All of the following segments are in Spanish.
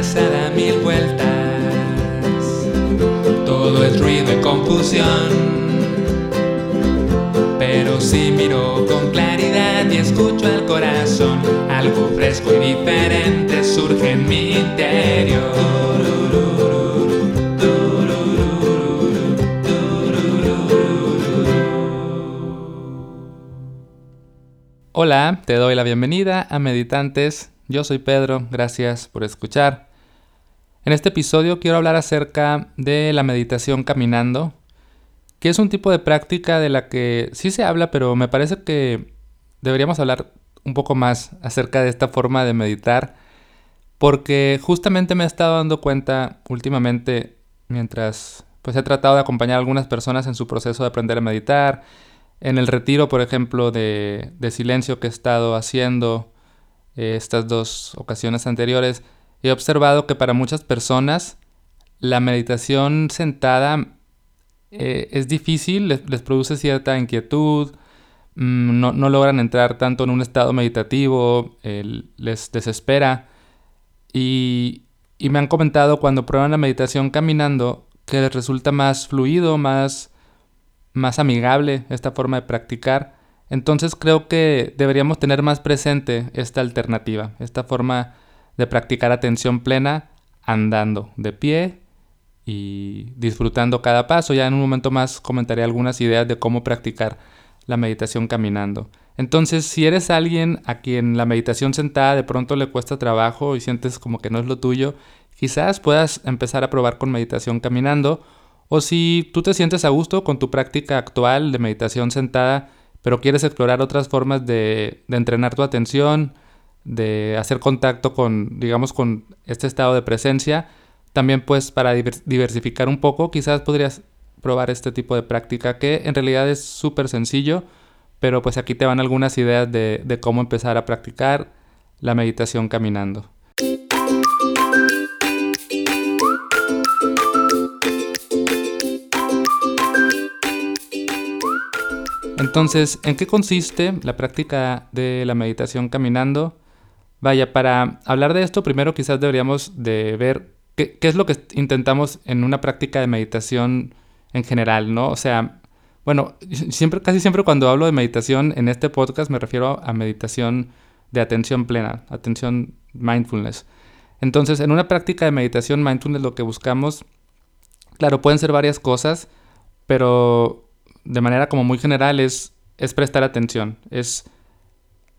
cabeza da mil vueltas. Todo es ruido y confusión. Pero si miro con claridad y escucho al corazón, algo fresco y diferente surge en mi interior. Hola, te doy la bienvenida a Meditantes. Yo soy Pedro, gracias por escuchar. En este episodio quiero hablar acerca de la meditación caminando, que es un tipo de práctica de la que sí se habla, pero me parece que deberíamos hablar un poco más acerca de esta forma de meditar, porque justamente me he estado dando cuenta últimamente mientras pues he tratado de acompañar a algunas personas en su proceso de aprender a meditar, en el retiro, por ejemplo, de, silencio que he estado haciendo eh, estas dos ocasiones anteriores, he observado que para muchas personas la meditación sentada eh, es difícil, les, produce cierta inquietud, mm, no, logran entrar tanto en un estado meditativo, les desespera. Y, y me han comentado cuando prueban la meditación caminando que les resulta más fluido, más más amigable esta forma de practicar. Entonces creo que deberíamos tener más presente esta alternativa, esta forma de practicar atención plena andando de pie y disfrutando cada paso. Ya en un momento más comentaré algunas ideas de cómo practicar la meditación caminando. Entonces, si eres alguien a quien la meditación sentada de pronto le cuesta trabajo y sientes como que no es lo tuyo, quizás puedas empezar a probar con meditación caminando o si tú te sientes a gusto con tu práctica actual de meditación sentada, pero quieres explorar otras formas de, entrenar tu atención, de hacer contacto con, digamos, con este estado de presencia, también pues para diversificar un poco, quizás podrías probar este tipo de práctica que en realidad es súper sencillo, pero pues aquí te van algunas ideas de cómo empezar a practicar la meditación caminando. Entonces, ¿en qué consiste la práctica de la meditación caminando? Vaya, para hablar de esto, primero quizás deberíamos de ver qué, es lo que intentamos en una práctica de meditación en general, ¿no? O sea, bueno, siempre, casi siempre cuando hablo de meditación en este podcast me refiero a meditación de atención plena, atención mindfulness. Entonces, en una práctica de meditación mindfulness lo que buscamos, claro, pueden ser varias cosas, pero de manera como muy general es, es prestar atención, es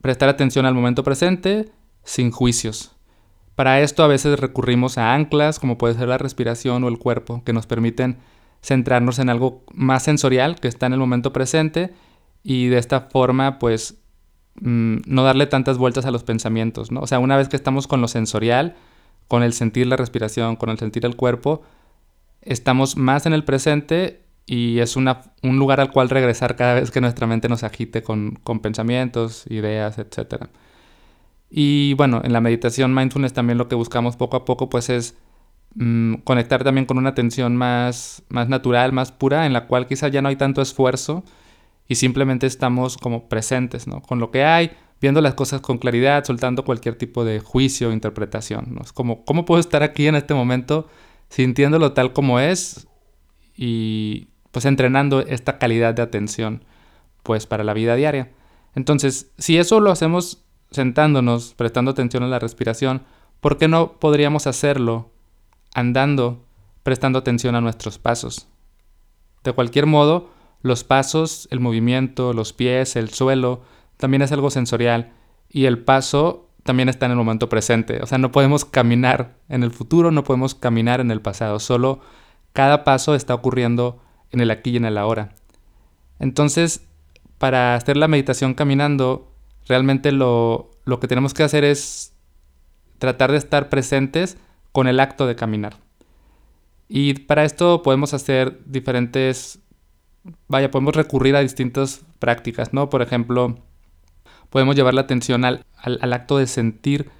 prestar atención al momento presente sin juicios. Para esto a veces recurrimos a anclas, como puede ser la respiración o el cuerpo, que nos permiten centrarnos en algo más sensorial que está en el momento presente y de esta forma pues mm, no darle tantas vueltas a los pensamientos, ¿no? O sea, una vez que estamos con lo sensorial, con el sentir la respiración, con el sentir el cuerpo, estamos más en el presente y es una, un lugar al cual regresar cada vez que nuestra mente nos agite con, pensamientos, ideas, etc. Y bueno, en la meditación mindfulness también lo que buscamos poco a poco pues es mm, conectar también con una atención más, más natural, más pura, en la cual quizá ya no hay tanto esfuerzo y simplemente estamos como presentes, ¿no? Con lo que hay, viendo las cosas con claridad, soltando cualquier tipo de juicio o interpretación, ¿no? Es como, ¿cómo puedo estar aquí en este momento sintiéndolo tal como es y pues entrenando esta calidad de atención pues para la vida diaria. Entonces, si eso lo hacemos sentándonos, prestando atención a la respiración, ¿por qué no podríamos hacerlo andando, prestando atención a nuestros pasos? De cualquier modo, los pasos, el movimiento, los pies, el suelo, también es algo sensorial y el paso también está en el momento presente. O sea, no podemos caminar en el futuro, no podemos caminar en el pasado, solo cada paso está ocurriendo en el aquí y en el ahora. Entonces, para hacer la meditación caminando, realmente lo, lo que tenemos que hacer es tratar de estar presentes con el acto de caminar. Y para esto podemos hacer diferentes, vaya, podemos recurrir a distintas prácticas, ¿no? Por ejemplo, podemos llevar la atención al, al, acto de sentir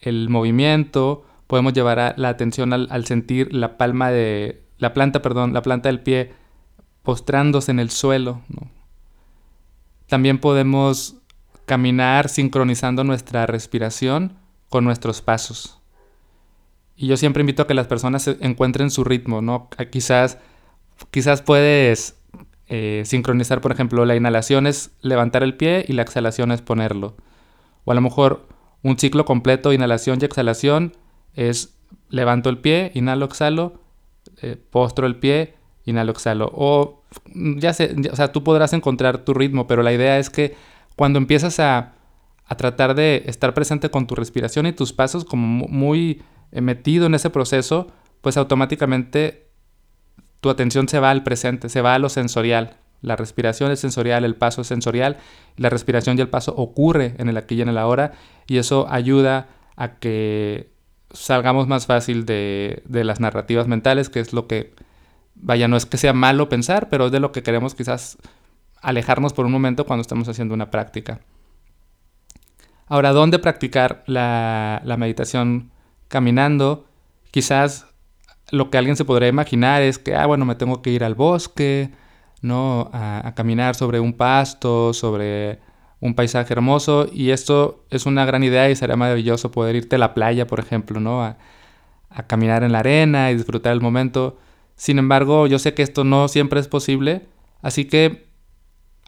el movimiento, podemos llevar la atención al, al, sentir la palma de, la planta, perdón, la planta del pie postrándose en el suelo. También podemos caminar sincronizando nuestra respiración con nuestros pasos. Y yo siempre invito a que las personas encuentren su ritmo, ¿no? Quizás, quizás puedes eh, sincronizar, por ejemplo, la inhalación es levantar el pie y la exhalación es ponerlo. O a lo mejor un ciclo completo, inhalación y exhalación, es levanto el pie, inhalo, exhalo, eh, postro el pie, inhalo, exhalo. O ya sé, o sea, tú podrás encontrar tu ritmo, pero la idea es que cuando empiezas a, a tratar de estar presente con tu respiración y tus pasos como muy eh, metido en ese proceso, pues automáticamente tu atención se va al presente, se va a lo sensorial. La respiración es sensorial, el paso es sensorial, la respiración y el paso ocurre en el aquí y en el ahora y eso ayuda a que salgamos más fácil de, de las narrativas mentales, que es lo que, vaya, no es que sea malo pensar, pero es de lo que queremos quizás alejarnos por un momento cuando estamos haciendo una práctica. Ahora, ¿dónde practicar la, meditación caminando? Quizás lo que alguien se podría imaginar es que, ah, bueno, me tengo que ir al bosque, ¿no? A, caminar sobre un pasto, sobre un paisaje hermoso. Y esto es una gran idea y sería maravilloso poder irte a la playa, por ejemplo, ¿no? A, a caminar en la arena y disfrutar el momento. Sin embargo, yo sé que esto no siempre es posible, así que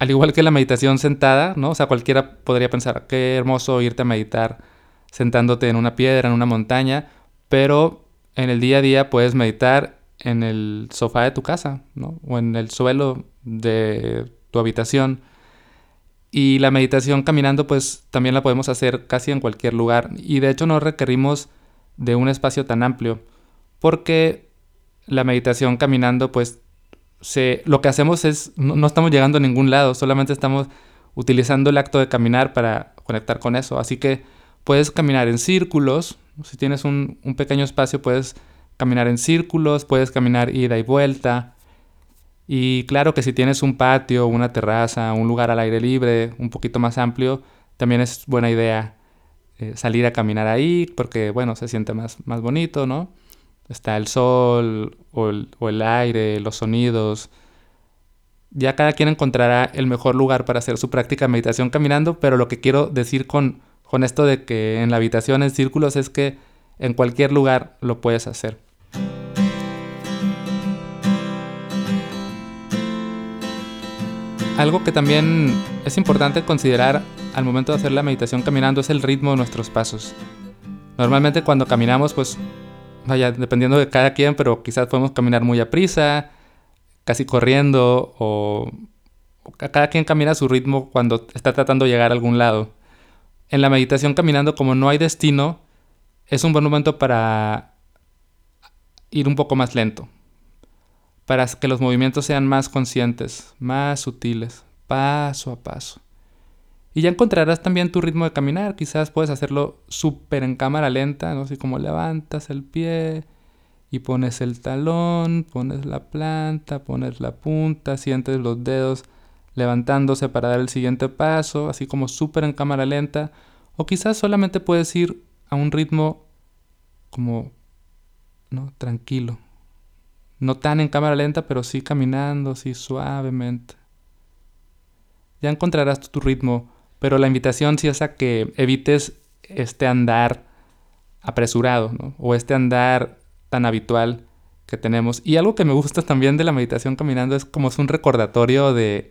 al igual que la meditación sentada, ¿no? O sea, cualquiera podría pensar, qué hermoso irte a meditar sentándote en una piedra, en una montaña, pero en el día a día puedes meditar en el sofá de tu casa, ¿no? O en el suelo de tu habitación. Y la meditación caminando, pues también la podemos hacer casi en cualquier lugar. Y de hecho no requerimos de un espacio tan amplio. Porque la meditación caminando, pues lo que hacemos es, no, estamos llegando a ningún lado, solamente estamos utilizando el acto de caminar para conectar con eso. Así que puedes caminar en círculos. Si tienes un, un pequeño espacio, puedes caminar en círculos, puedes caminar ida y vuelta. Y claro que si tienes un patio, una terraza, un lugar al aire libre, un poquito más amplio, también es buena idea eh, salir a caminar ahí porque, bueno, se siente más, más bonito, ¿no? Está el sol o el, o el aire, los sonidos. Ya cada quien encontrará el mejor lugar para hacer su práctica de meditación caminando, pero lo que quiero decir con, con esto de que en la habitación en círculos es que en cualquier lugar lo puedes hacer. Algo que también es importante considerar al momento de hacer la meditación caminando es el ritmo de nuestros pasos. Normalmente cuando caminamos, pues, vaya, dependiendo de cada quien, pero quizás podemos caminar muy a prisa, casi corriendo, o, cada quien camina a su ritmo cuando está tratando de llegar a algún lado. En la meditación caminando, como no hay destino, es un buen momento para ir un poco más lento, para que los movimientos sean más conscientes, más sutiles, paso a paso. Y ya encontrarás también tu ritmo de caminar, quizás puedes hacerlo súper en cámara lenta, ¿no? Así como levantas el pie y pones el talón, pones la planta, pones la punta, sientes los dedos levantándose para dar el siguiente paso, así como súper en cámara lenta. O quizás solamente puedes ir a un ritmo como ¿no? tranquilo. No tan en cámara lenta, pero sí caminando, sí suavemente. Ya encontrarás tu ritmo, pero la invitación sí es a que evites este andar apresurado, ¿no? O este andar tan habitual que tenemos. Y algo que me gusta también de la meditación caminando es como es un recordatorio de,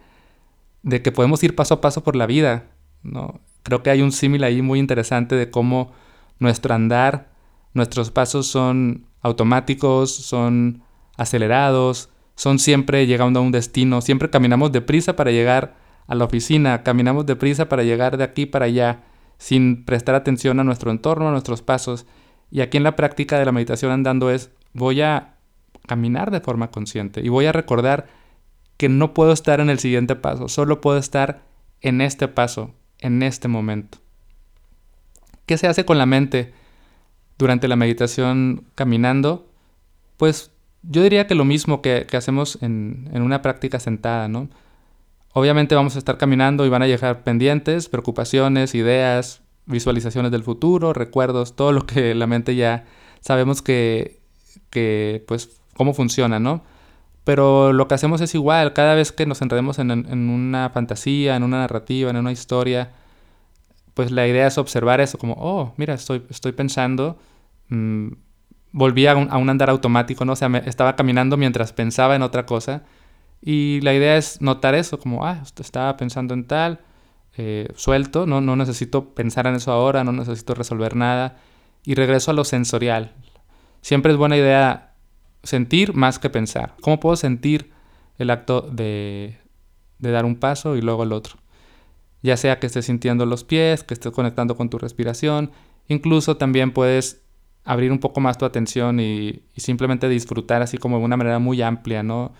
de que podemos ir paso a paso por la vida, ¿no? Creo que hay un símil ahí muy interesante de cómo nuestro andar, nuestros pasos son automáticos, son acelerados, son siempre llegando a un destino, siempre caminamos deprisa para llegar a la oficina, caminamos deprisa para llegar de aquí para allá, sin prestar atención a nuestro entorno, a nuestros pasos. Y aquí en la práctica de la meditación andando es, voy a caminar de forma consciente y voy a recordar que no puedo estar en el siguiente paso, solo puedo estar en este paso, en este momento. ¿Qué se hace con la mente durante la meditación caminando? Pues yo diría que lo mismo que, hacemos en, una práctica sentada, ¿no? Obviamente vamos a estar caminando y van a llegar pendientes, preocupaciones, ideas, visualizaciones del futuro, recuerdos, todo lo que la mente ya sabemos que, que pues, cómo funciona, ¿no? Pero lo que hacemos es igual, cada vez que nos enredemos en, una fantasía, en una narrativa, en una historia, pues la idea es observar eso como, oh, mira, estoy, estoy pensando, mm, volví a un, andar automático, ¿no? Estaba caminando mientras pensaba en otra cosa. Y la idea es notar eso, como, ah, estaba pensando en tal, eh, suelto, ¿no? no necesito pensar en eso ahora, no necesito resolver nada. Y regreso a lo sensorial. Siempre es buena idea sentir más que pensar. ¿Cómo puedo sentir el acto de, de dar un paso y luego el otro? Ya sea que estés sintiendo los pies, que estés conectando con tu respiración, incluso también puedes abrir un poco más tu atención y, simplemente disfrutar así como de una manera muy amplia, ¿no?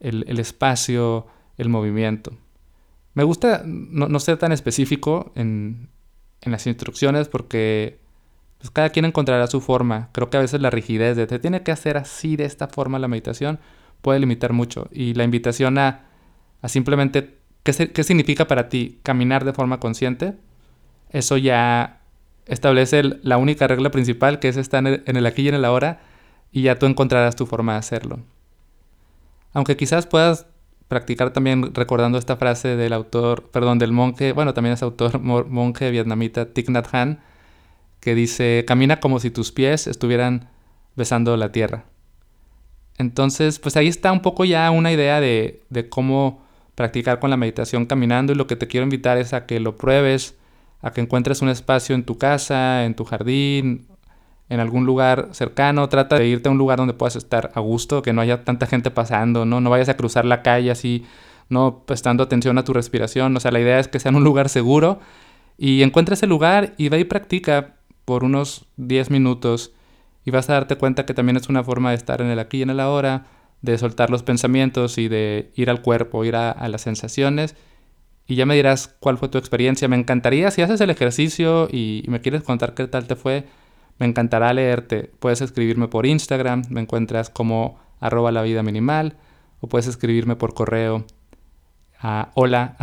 El, espacio, el movimiento. Me gusta no, ser tan específico en, las instrucciones porque pues, cada quien encontrará su forma. Creo que a veces la rigidez de te tiene que hacer así de esta forma la meditación puede limitar mucho. Y la invitación a, simplemente, ¿qué, ¿qué significa para ti caminar de forma consciente? Eso ya establece la única regla principal, que es estar en el, aquí y en el ahora, y ya tú encontrarás tu forma de hacerlo. Aunque quizás puedas practicar también recordando esta frase del autor, perdón, del monje, bueno, también es autor monje vietnamita Thich Nhat Hanh, que dice, camina como si tus pies estuvieran besando la tierra. Entonces, pues ahí está un poco ya una idea de, de cómo practicar con la meditación caminando y lo que te quiero invitar es a que lo pruebes, a que encuentres un espacio en tu casa, en tu jardín, en algún lugar cercano. Trata de irte a un lugar donde puedas estar a gusto, que no haya tanta gente pasando, ¿no? No vayas a cruzar la calle así, no prestando atención a tu respiración. O sea, la idea es que sea en un lugar seguro y encuentra ese lugar y ve y practica por unos 10 minutos y vas a darte cuenta que también es una forma de estar en el aquí y en el ahora, de soltar los pensamientos y de ir al cuerpo, ir a las sensaciones y ya me dirás cuál fue tu experiencia. Me encantaría, si haces el ejercicio y, me quieres contar qué tal te fue, me encantará leerte. Puedes escribirme por Instagram, me encuentras como arroba la vida minimal, o puedes escribirme por correo a hola.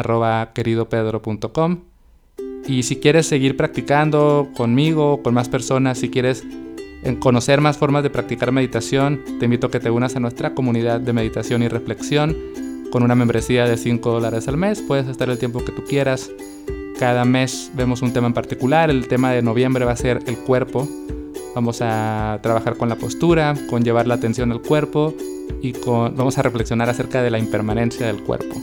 Y si quieres seguir practicando conmigo, con más personas, si quieres conocer más formas de practicar meditación, te invito a que te unas a nuestra comunidad de meditación y reflexión con una membresía de 5 dólares al mes. Puedes estar el tiempo que tú quieras. Cada mes vemos un tema en particular. El tema de noviembre va a ser el cuerpo. Vamos a trabajar con la postura, con llevar la atención al cuerpo y con, vamos a reflexionar acerca de la impermanencia del cuerpo.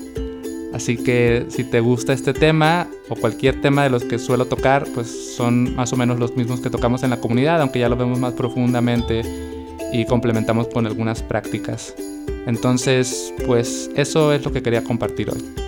Así que si te gusta este tema o cualquier tema de los que suelo tocar, pues son más o menos los mismos que tocamos en la comunidad, aunque ya lo vemos más profundamente y complementamos con algunas prácticas. Entonces, pues eso es lo que quería compartir hoy.